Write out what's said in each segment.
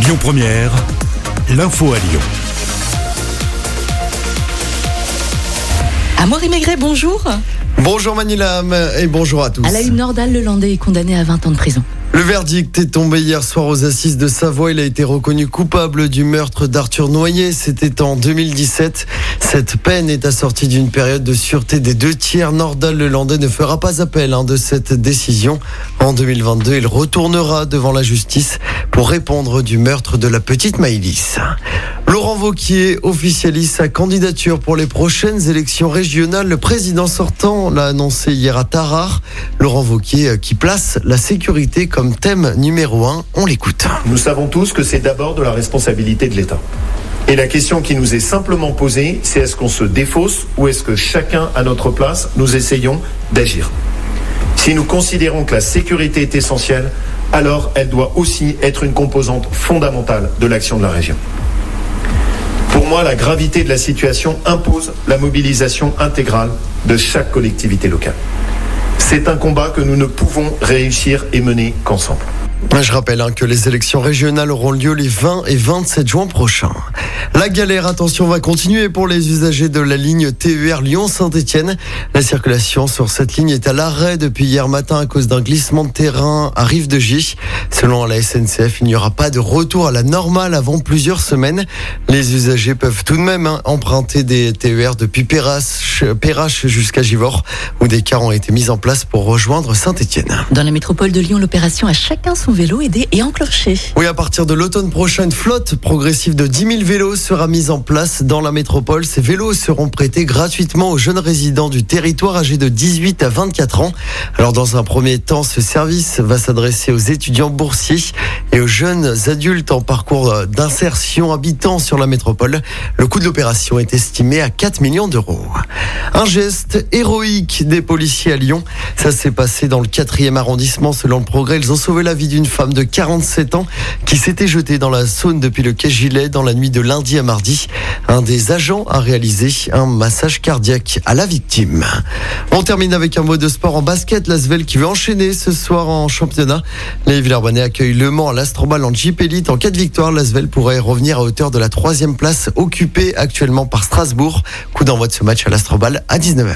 Lyon Première, l'info à Lyon. Amaury Maigret, bonjour. Bonjour Manilam et bonjour à tous. À la une, Nordal Lelandais est condamné à 20 ans de prison. Le verdict est tombé hier soir aux assises de Savoie. Il a été reconnu coupable du meurtre d'Arthur Noyer. C'était en 2017. Cette peine est assortie d'une période de sûreté des deux tiers. Nordal Lelandais ne fera pas appel hein, de cette décision. En 2022, il retournera devant la justice pour répondre du meurtre de la petite Maïlis. Laurent Vauquier officialise sa candidature pour les prochaines élections régionales. Le président sortant l'a annoncé hier à Tarare. Laurent Vauquier euh, qui place la sécurité comme thème numéro un. On l'écoute. Nous savons tous que c'est d'abord de la responsabilité de l'État. Et la question qui nous est simplement posée, c'est est-ce qu'on se défausse ou est-ce que chacun à notre place, nous essayons d'agir? Si nous considérons que la sécurité est essentielle, alors elle doit aussi être une composante fondamentale de l'action de la région. Pour moi, la gravité de la situation impose la mobilisation intégrale de chaque collectivité locale. C'est un combat que nous ne pouvons réussir et mener qu'ensemble. Je rappelle hein, que les élections régionales auront lieu les 20 et 27 juin prochains. La galère, attention, va continuer pour les usagers de la ligne TER Lyon-Saint-Etienne. La circulation sur cette ligne est à l'arrêt depuis hier matin à cause d'un glissement de terrain à Rive de J. Selon la SNCF, il n'y aura pas de retour à la normale avant plusieurs semaines. Les usagers peuvent tout de même hein, emprunter des TER depuis Perrache, jusqu'à Givors, où des cars ont été mis en place pour rejoindre Saint-Etienne. Dans la métropole de Lyon, l'opération à chacun son vélo aidé et enclenché. Oui, à partir de l'automne prochain, une flotte progressive de 10 000 vélos sera mise en place dans la métropole. Ces vélos seront prêtés gratuitement aux jeunes résidents du territoire âgés de 18 à 24 ans. Alors, dans un premier temps, ce service va s'adresser aux étudiants boursiers et aux jeunes adultes en parcours d'insertion habitant sur la métropole. Le coût de l'opération est estimé à 4 millions d'euros. Un geste héroïque des policiers à Lyon. Ça s'est passé dans le 4e arrondissement selon le progrès. Ils ont sauvé la vie d'une femme de 47 ans qui s'était jetée dans la Saône depuis le quai Gilet dans la nuit de lundi à mardi. Un des agents a réalisé un massage cardiaque à la victime. On termine avec un mot de sport en basket. L'Asvel qui veut enchaîner ce soir en championnat. Les Villarbonnais accueillent Le Mans à l'Astrobal en Jeep Elite. En cas de victoire, l'Asvel pourrait revenir à hauteur de la troisième place occupée actuellement par Strasbourg. Coup d'envoi de ce match à l'Astrobal à 19h.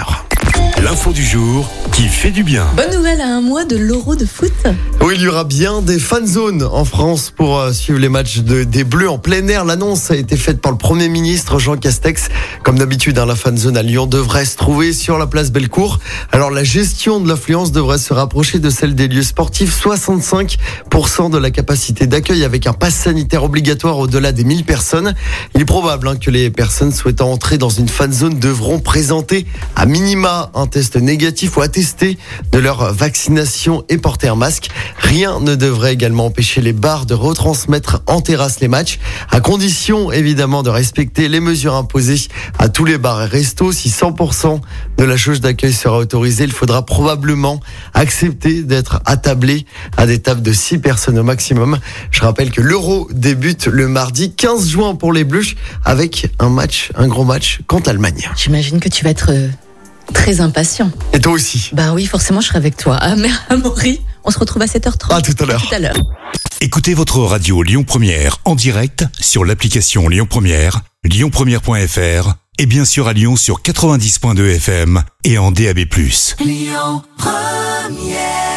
L'info du jour qui fait du bien. Bonne nouvelle à un mois de l'Euro de foot. Oui, il y aura bien des fan zones en France pour euh, suivre les matchs de, des Bleus en plein air. L'annonce a été faite par le Premier ministre Jean Castex. Comme d'habitude, hein, la fan zone à Lyon devrait se trouver sur la place Bellecour. Alors la gestion de l'affluence devrait se rapprocher de celle des lieux sportifs. 65% de la capacité d'accueil avec un pass sanitaire obligatoire au-delà des 1000 personnes. Il est probable hein, que les personnes souhaitant entrer dans une fan zone devront présenter à minima un test négatif ou de leur vaccination et porter un masque. Rien ne devrait également empêcher les bars de retransmettre en terrasse les matchs, à condition évidemment de respecter les mesures imposées à tous les bars et restos. Si 100% de la jauge d'accueil sera autorisée, il faudra probablement accepter d'être attablé à des tables de 6 personnes au maximum. Je rappelle que l'Euro débute le mardi 15 juin pour les Bleus avec un match, un gros match contre l'Allemagne. J'imagine que tu vas être euh, très impatient. Et toi aussi. Bah oui, forcément, je serai avec toi. Ah, mais Amaury, on se retrouve à 7h30. À tout à l'heure. Tout à l'heure. Écoutez votre radio Lyon Première en direct sur l'application Lyon Première, lyonpremière.fr et bien sûr à Lyon sur 90.2 FM et en DAB+. Lyon Première